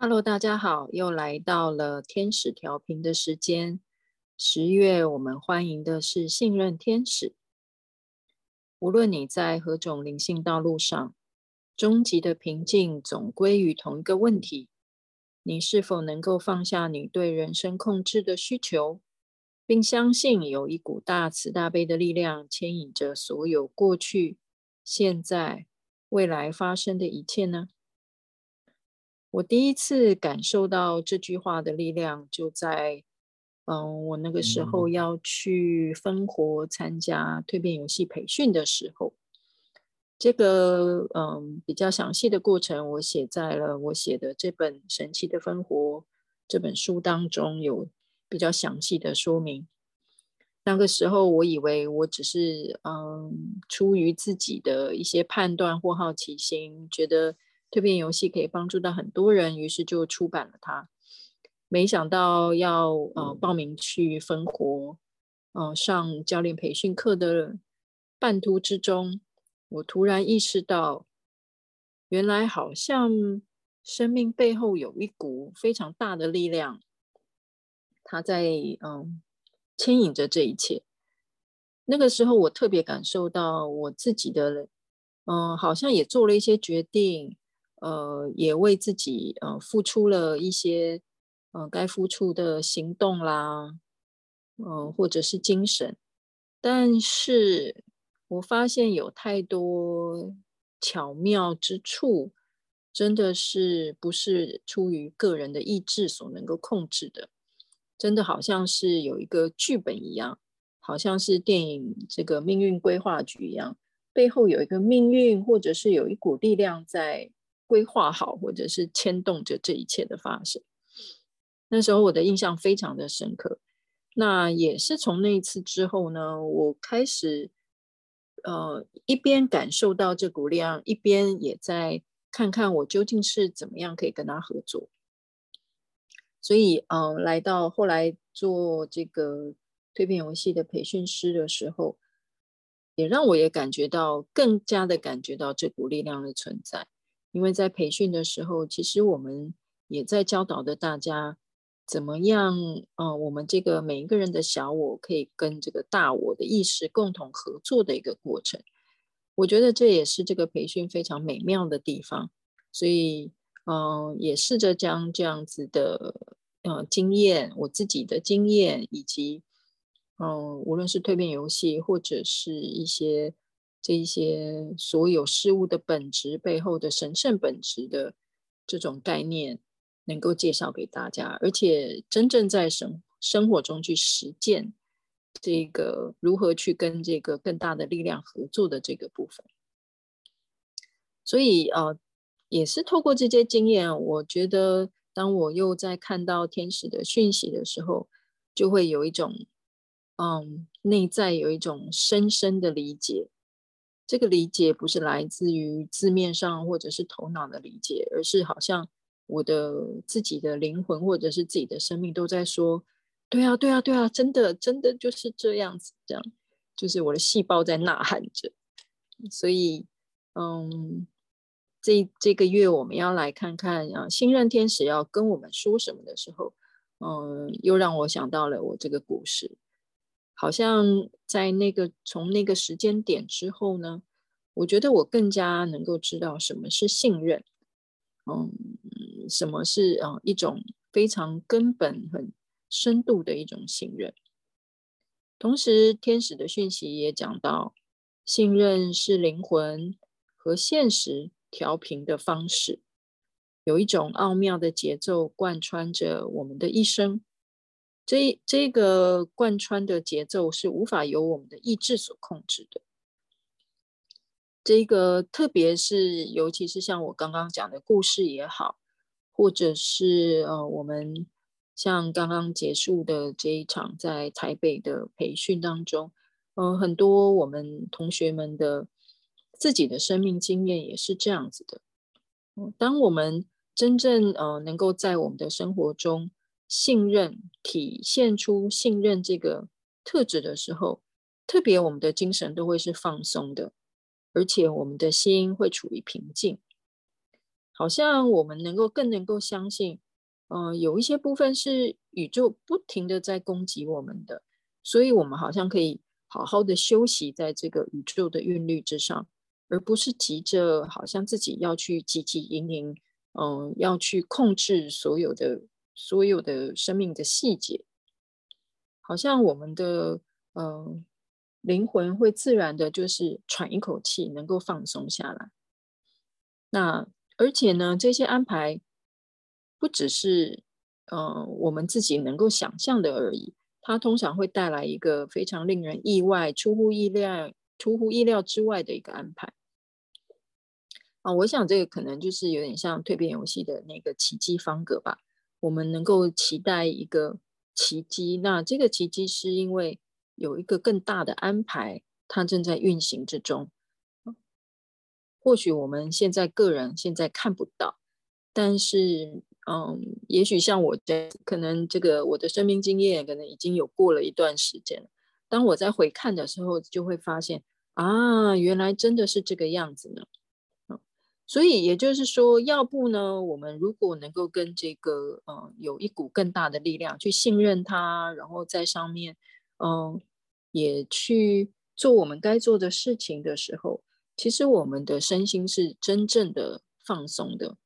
Hello，大家好，又来到了天使调频的时间。十月，我们欢迎的是信任天使。无论你在何种灵性道路上，终极的平静总归于同一个问题：你是否能够放下你对人生控制的需求，并相信有一股大慈大悲的力量牵引着所有过去、现在、未来发生的一切呢？我第一次感受到这句话的力量，就在嗯，我那个时候要去分活参加蜕变游戏培训的时候，这个嗯比较详细的过程，我写在了我写的这本《神奇的分活》这本书当中，有比较详细的说明。那个时候，我以为我只是嗯出于自己的一些判断或好奇心，觉得。蜕变游戏可以帮助到很多人，于是就出版了它。没想到要呃报名去分活，呃上教练培训课的半途之中，我突然意识到，原来好像生命背后有一股非常大的力量，它在嗯牵引着这一切。那个时候，我特别感受到我自己的嗯、好像也做了一些决定。呃，也为自己呃付出了一些呃该付出的行动啦，呃，或者是精神，但是我发现有太多巧妙之处，真的是不是出于个人的意志所能够控制的，真的好像是有一个剧本一样，好像是电影这个命运规划局一样，背后有一个命运，或者是有一股力量在。规划好，或者是牵动着这一切的发生。那时候我的印象非常的深刻。那也是从那一次之后呢，我开始呃一边感受到这股力量，一边也在看看我究竟是怎么样可以跟他合作。所以，嗯、呃，来到后来做这个蜕变游戏的培训师的时候，也让我也感觉到更加的感觉到这股力量的存在。因为在培训的时候，其实我们也在教导的大家怎么样，呃，我们这个每一个人的小我可以跟这个大我的意识共同合作的一个过程。我觉得这也是这个培训非常美妙的地方。所以，嗯、也试着将这样子的呃经验，我自己的经验，以及嗯、无论是蜕变游戏或者是一些。这一些所有事物的本质背后的神圣本质的这种概念，能够介绍给大家，而且真正在生生活中去实践这个如何去跟这个更大的力量合作的这个部分。所以呃，也是透过这些经验，我觉得当我又在看到天使的讯息的时候，就会有一种嗯，内在有一种深深的理解。这个理解不是来自于字面上或者是头脑的理解，而是好像我的自己的灵魂或者是自己的生命都在说：“对啊，对啊，对啊，真的，真的就是这样子。”这样就是我的细胞在呐喊着。所以，嗯，这这个月我们要来看看啊，信任天使要跟我们说什么的时候，嗯，又让我想到了我这个故事。好像在那个从那个时间点之后呢，我觉得我更加能够知道什么是信任，嗯，什么是啊一种非常根本、很深度的一种信任。同时，天使的讯息也讲到，信任是灵魂和现实调频的方式，有一种奥妙的节奏贯穿着我们的一生。这这个贯穿的节奏是无法由我们的意志所控制的。这个特别是，尤其是像我刚刚讲的故事也好，或者是呃，我们像刚刚结束的这一场在台北的培训当中，呃，很多我们同学们的自己的生命经验也是这样子的。当我们真正呃能够在我们的生活中，信任体现出信任这个特质的时候，特别我们的精神都会是放松的，而且我们的心会处于平静。好像我们能够更能够相信，嗯、有一些部分是宇宙不停的在攻击我们的，所以我们好像可以好好的休息在这个宇宙的韵律之上，而不是急着好像自己要去汲汲营营，嗯、要去控制所有的所有的生命的细节，好像我们的嗯。灵魂会自然的，就是喘一口气，能够放松下来。那而且呢，这些安排不只是呃我们自己能够想象的而已，它通常会带来一个非常令人意外、出乎意料、出乎意料之外的一个安排。啊，我想这个可能就是有点像蜕变游戏的那个奇迹方格吧。我们能够期待一个奇迹，那这个奇迹是因为。有一个更大的安排，它正在运行之中。或许我们现在个人现在看不到，但是，嗯，也许像我这可能这个我的生命经验可能已经有过了一段时间。当我在回看的时候，就会发现啊，原来真的是这个样子呢。所以也就是说，要不呢，我们如果能够跟这个，嗯，有一股更大的力量去信任它，然后在上面。嗯，也去做我们该做的事情的时候，其实我们的身心是真正的放松的。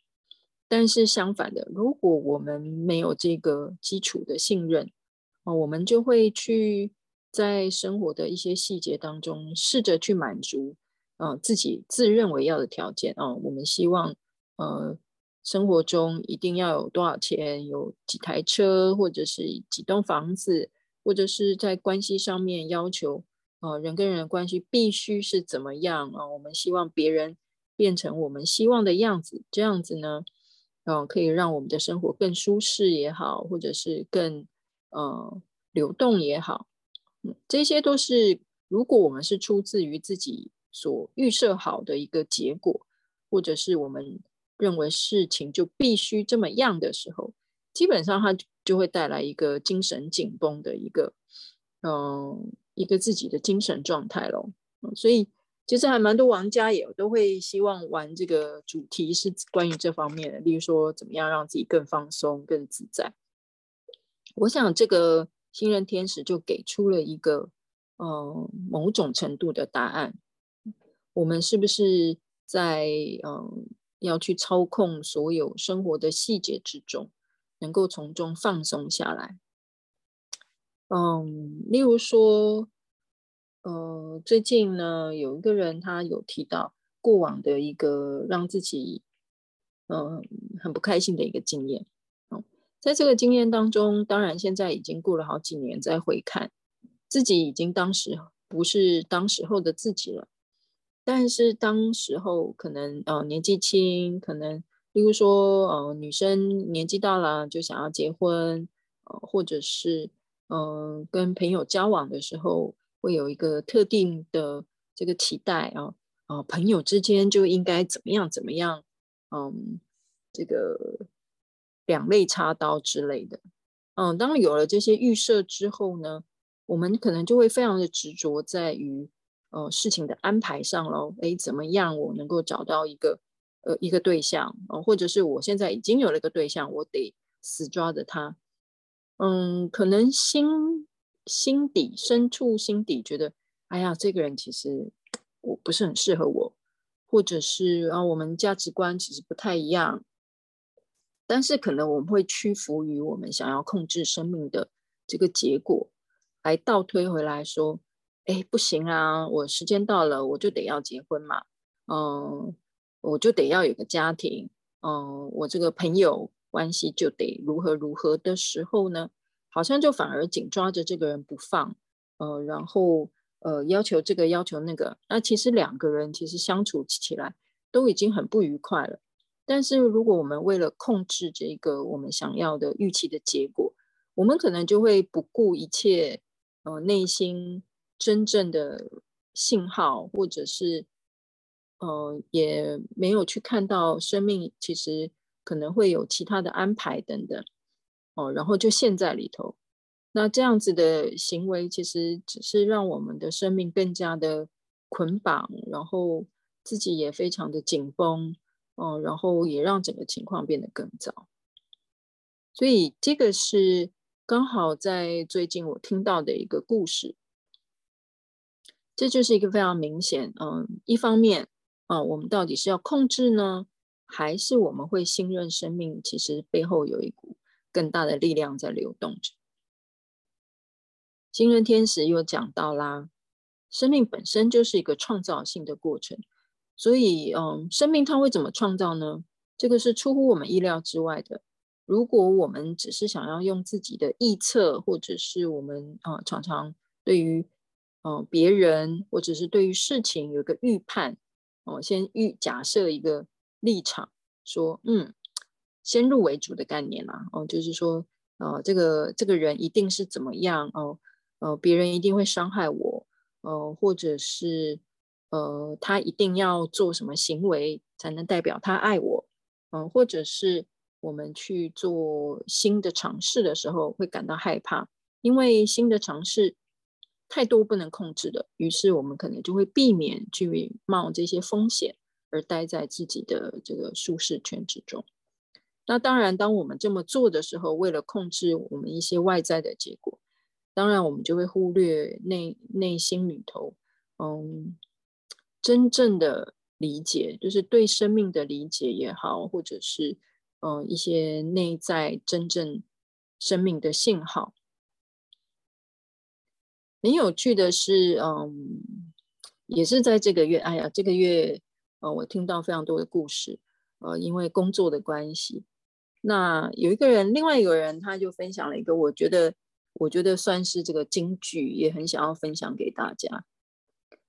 但是相反的，如果我们没有这个基础的信任，啊，我们就会去在生活的一些细节当中试着去满足，啊，自己自认为要的条件啊。我们希望，呃，生活中一定要有多少钱，有几台车，或者是几栋房子。或者是在关系上面要求，呃，人跟人的关系必须是怎么样啊？我们希望别人变成我们希望的样子，这样子呢，嗯，可以让我们的生活更舒适也好，或者是更呃流动也好，嗯，这些都是如果我们是出自于自己所预设好的一个结果，或者是我们认为事情就必须这么样的时候，基本上它。就会带来一个精神紧绷的一个，嗯，一个自己的精神状态咯。所以其实还蛮多玩家也都会希望玩这个主题是关于这方面的，例如说怎么样让自己更放松、更自在。我想这个信任天使就给出了一个，嗯，某种程度的答案。我们是不是在嗯要去操控所有生活的细节之中？能够从中放松下来，嗯，例如说，呃，最近呢，有一个人他有提到过往的一个让自己，嗯，很不开心的一个经验。嗯，在这个经验当中，当然现在已经过了好几年，再回看自己已经当时不是当时候的自己了，但是当时候可能呃年纪轻，可能。例如说，呃，女生年纪大了就想要结婚，呃，或者是，嗯、跟朋友交往的时候会有一个特定的这个期待啊，啊、朋友之间就应该怎么样怎么样，嗯，这个两肋插刀之类的，嗯，当有了这些预设之后呢，我们可能就会非常的执着在于，呃，事情的安排上喽，哎，怎么样我能够找到一个。呃，一个对象，呃，或者是我现在已经有了一个对象，我得死抓着他。嗯，可能心心底深处心底觉得，哎呀，这个人其实我不是很适合我，或者是啊，我们价值观其实不太一样。但是可能我们会屈服于我们想要控制生命的这个结果，来倒推回来说，哎，不行啊，我时间到了，我就得要结婚嘛，嗯。我就得要有个家庭，嗯，我这个朋友关系就得如何如何的时候呢，好像就反而紧抓着这个人不放，呃，然后呃要求这个要求那个，那其实两个人其实相处起来都已经很不愉快了。但是如果我们为了控制这个我们想要的预期的结果，我们可能就会不顾一切，呃，内心真正的信号或者是。呃，也没有去看到生命其实可能会有其他的安排等等，哦，然后就陷在里头。那这样子的行为其实只是让我们的生命更加的捆绑，然后自己也非常的紧绷，哦，然后也让整个情况变得更糟。所以这个是刚好在最近我听到的一个故事，这就是一个非常明显，嗯，一方面啊，我们到底是要控制呢，还是我们会信任生命？其实背后有一股更大的力量在流动着。信任天使又讲到啦，生命本身就是一个创造性的过程，所以，嗯，生命它会怎么创造呢？这个是出乎我们意料之外的。如果我们只是想要用自己的臆测，或者是我们啊、常常对于嗯、呃、别人或者是对于事情有一个预判，哦、先预假设一个立场，说嗯，先入为主的概念啦，哦、就是说，呃，这个这个人一定是怎么样哦。呃呃，别人一定会伤害我，呃，或者是呃，他一定要做什么行为才能代表他爱我，嗯、或者是我们去做新的尝试的时候会感到害怕，因为新的尝试太多不能控制的，于是我们可能就会避免去冒这些风险，而待在自己的这个舒适圈之中。那当然，当我们这么做的时候，为了控制我们一些外在的结果。当然，我们就会忽略内内心里头，嗯，真正的理解，就是对生命的理解也好，或者是嗯一些内在真正生命的信号。很有趣的是，嗯，也是在这个月，哎呀，这个月，呃，我听到非常多的故事，呃，因为工作的关系，那有一个人，另外一个人，他就分享了一个，我觉得。我觉得算是这个金句，也很想要分享给大家。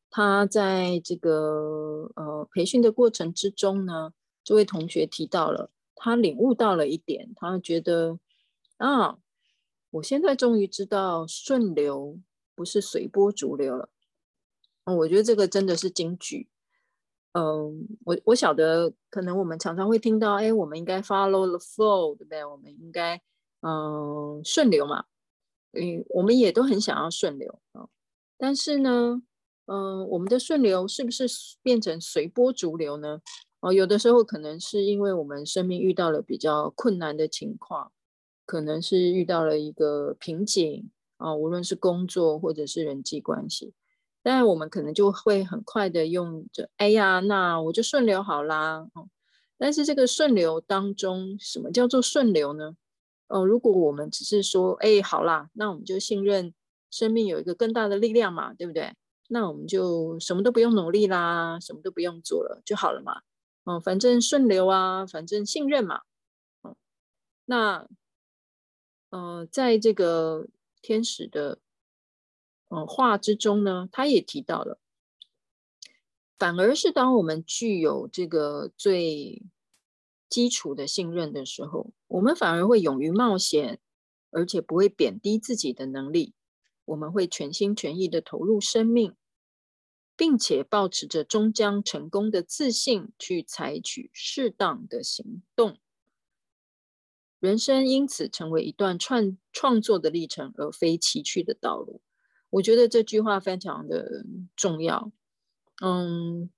他在这个呃培训的过程之中呢，这位同学提到了，他领悟到了一点，他觉得啊，我现在终于知道顺流不是随波逐流了。嗯，我觉得这个真的是金句。嗯，我我晓得，可能我们常常会听到，哎，我们应该 follow the flow，对不对？我们应该嗯顺流嘛。嗯，我们也都很想要顺流啊，但是呢，嗯、我们的顺流是不是变成随波逐流呢？哦，有的时候可能是因为我们生命遇到了比较困难的情况，可能是遇到了一个瓶颈啊，无论是工作或者是人际关系，但我们可能就会很快的用着，哎呀，那我就顺流好啦。但是这个顺流当中，什么叫做顺流呢？哦，如果我们只是说，哎，好啦，那我们就信任生命有一个更大的力量嘛，对不对？那我们就什么都不用努力啦，什么都不用做了就好了嘛。哦，反正顺流啊，反正信任嘛。哦，那，呃，在这个天使的，呃，话之中呢，他也提到了，反而是当我们具有这个最基础的信任的时候，我们反而会勇于冒险，而且不会贬低自己的能力。我们会全心全意的投入生命，并且保持着终将成功的自信去采取适当的行动。人生因此成为一段创创作的历程，而非崎岖的道路。我觉得这句话非常的重要。嗯。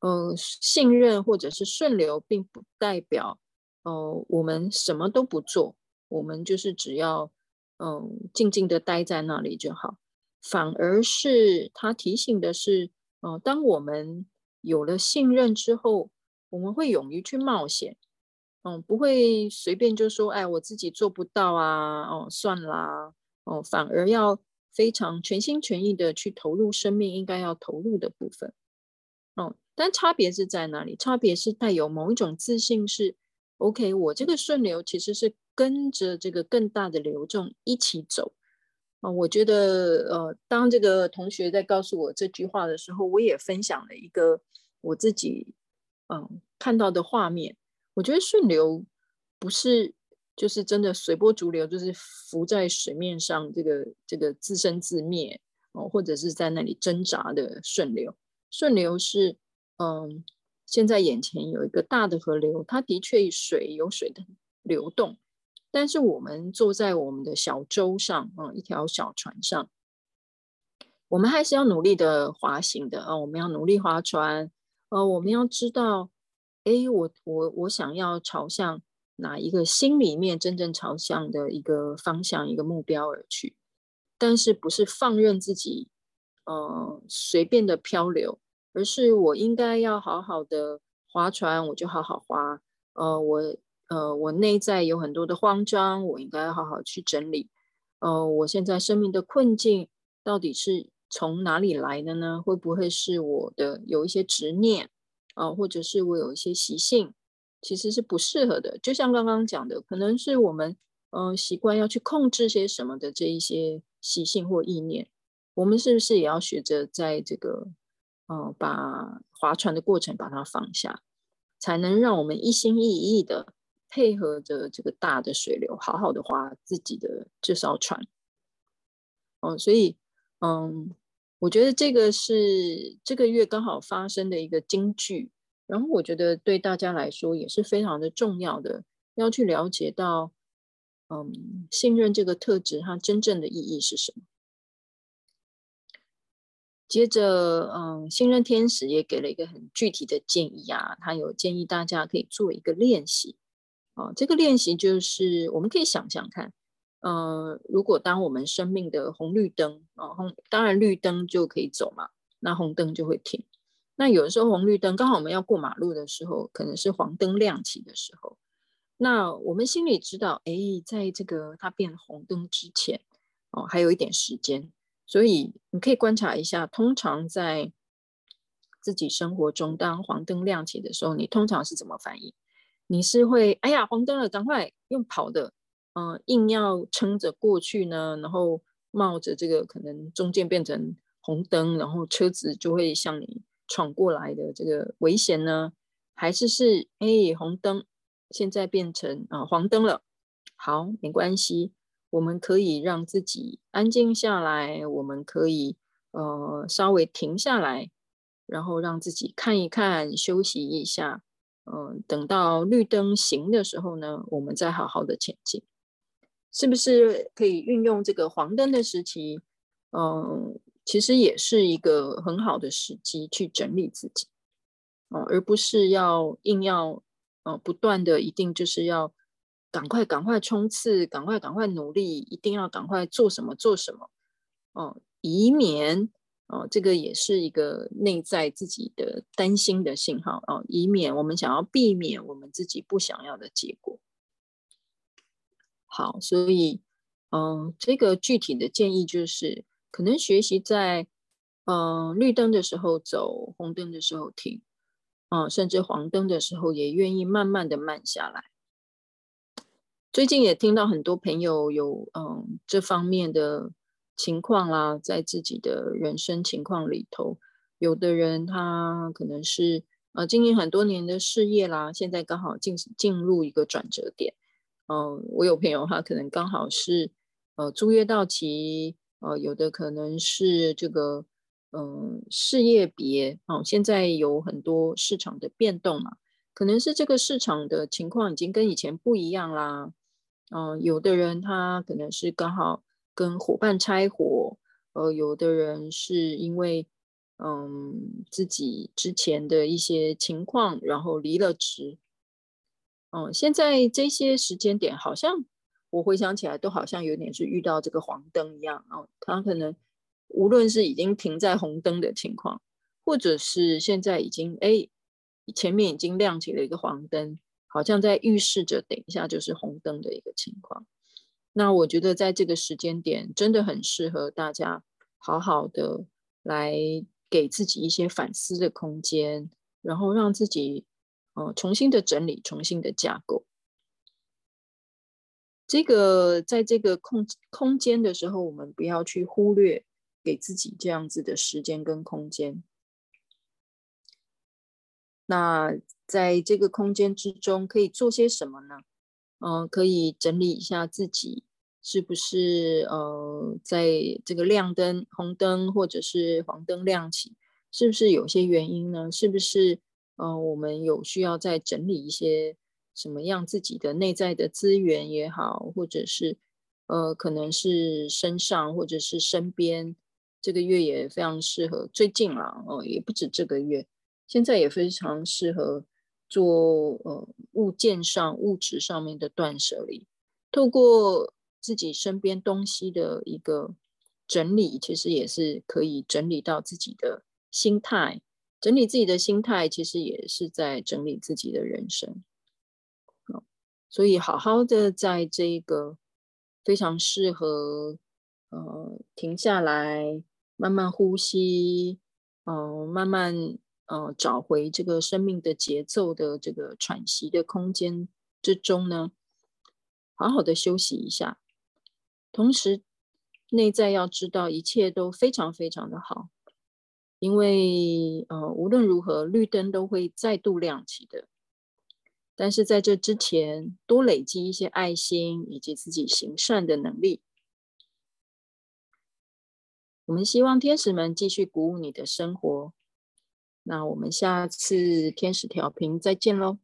呃，信任或者是顺流，并不代表，呃，我们什么都不做，我们就是只要，嗯、静静的待在那里就好。反而是他提醒的是，呃，当我们有了信任之后，我们会勇于去冒险，嗯、不会随便就说，哎，我自己做不到啊，哦，算啦，哦，反而要非常全心全意的去投入生命应该要投入的部分，嗯、但差别是在哪里？差别是带有某一种自信是，OK。我这个顺流其实是跟着这个更大的流众一起走啊。我觉得，呃，当这个同学在告诉我这句话的时候，我也分享了一个我自己嗯、看到的画面。我觉得顺流不是就是真的随波逐流，就是浮在水面上，这个这个自生自灭哦，或者是在那里挣扎的顺流。顺流是。嗯，现在眼前有一个大的河流，它的确水有水的流动，但是我们坐在我们的小舟上，嗯，一条小船上，我们还是要努力的滑行的啊，我们要努力划船，呃，我们要知道，哎，我我我想要朝向哪一个心里面真正朝向的一个方向、一个目标而去，但是不是放任自己，呃，随便的漂流，而是我应该要好好的划船，我就好好划。呃，我呃，我内在有很多的慌张，我应该好好去整理。呃，我现在生命的困境到底是从哪里来的呢？会不会是我的有一些执念？啊，或者是我有一些习性，其实是不适合的。就像刚刚讲的，可能是我们嗯、习惯要去控制些什么的这一些习性或意念，我们是不是也要学着在这个呃把划船的过程把它放下，才能让我们一心一意的配合着这个大的水流，好好的划自己的这艘船。哦、呃，所以嗯。我觉得这个是这个月刚好发生的一个金句，然后我觉得对大家来说也是非常的重要的，要去了解到，嗯，信任这个特质它真正的意义是什么。接着，嗯，信任天使也给了一个很具体的建议啊，他有建议大家可以做一个练习，啊，这个练习就是我们可以想想看。呃，如果当我们生命的红绿灯啊，红当然绿灯就可以走嘛，那红灯就会停。那有的时候红绿灯刚好我们要过马路的时候，可能是黄灯亮起的时候，那我们心里知道，哎，在这个它变红灯之前，哦，还有一点时间，所以你可以观察一下，通常在自己生活中，当黄灯亮起的时候，你通常是怎么反应？你是会哎呀黄灯了，赶快用跑的。嗯、呃，硬要撑着过去呢，然后冒着这个可能中间变成红灯，然后车子就会向你闯过来的这个危险呢？还是是哎红灯，现在变成啊、呃、黄灯了？好，没关系，我们可以让自己安静下来，我们可以呃稍微停下来，然后让自己看一看，休息一下。嗯、呃，等到绿灯行的时候呢，我们再好好的前进。是不是可以运用这个黄灯的时期？嗯，其实也是一个很好的时机去整理自己，嗯，而不是要硬要，嗯，不断的一定就是要赶快赶快冲刺，赶快赶快努力，一定要赶快做什么做什么，嗯，以免，哦，这个也是一个内在自己的担心的信号哦，以免我们想要避免我们自己不想要的结果。好，所以，嗯，这个具体的建议就是，可能学习在，嗯，绿灯的时候走，红灯的时候停，嗯，甚至黄灯的时候也愿意慢慢的慢下来。最近也听到很多朋友有，嗯，这方面的情况啦，在自己的人生情况里头，有的人他可能是，呃，经营很多年的事业啦，现在刚好进进入一个转折点。嗯，我有朋友，他可能刚好是，呃，租约到期，呃，有的可能是这个，嗯，事业别，哦，现在有很多市场的变动嘛，可能是这个市场的情况已经跟以前不一样啦，嗯，有的人他可能是刚好跟伙伴拆伙，呃，有的人是因为，嗯，自己之前的一些情况，然后离了职。嗯，现在这些时间点，好像我回想起来，都好像有点是遇到这个黄灯一样啊。他可能无论是已经停在红灯的情况，或者是现在已经哎前面已经亮起了一个黄灯，好像在预示着等一下就是红灯的一个情况。那我觉得在这个时间点，真的很适合大家好好的来给自己一些反思的空间，然后让自己。哦，重新的整理，重新的架构。这个在这个空空间的时候，我们不要去忽略给自己这样子的时间跟空间。那在这个空间之中，可以做些什么呢？嗯、可以整理一下自己是不是呃，在这个亮灯、红灯或者是黄灯亮起，是不是有些原因呢？是不是？嗯、我们有需要再整理一些什么样自己的内在的资源也好，或者是呃，可能是身上或者是身边，这个月也非常适合。最近啊，哦、呃，也不止这个月，现在也非常适合做呃物件上、物质上面的断舍离，透过自己身边东西的一个整理，其实也是可以整理到自己的心态。整理自己的心态，其实也是在整理自己的人生。所以好好的在这个非常适合呃停下来，慢慢呼吸，嗯、呃，慢慢呃找回这个生命的节奏的这个喘息的空间之中呢，好好的休息一下。同时，内在要知道一切都非常非常的好，因为呃无论如何绿灯都会再度亮起的。但是在这之前，多累积一些爱心以及自己行善的能力。我们希望天使们继续鼓舞你的生活。那我们下次天使调频再见喽。